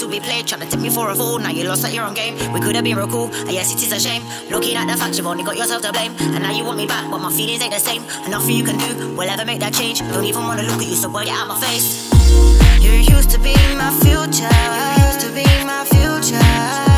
to be played. Trying to take me for a fool, now you lost at your own game. We could have been real cool, and yes, it is a shame. Looking at the fact you've only got yourself to blame. And now you want me back, but my feelings ain't the same. And nothing you can do will ever make that change. Don't even wanna look at you, so boy, get out my face. You used to be my future. You used to be my future.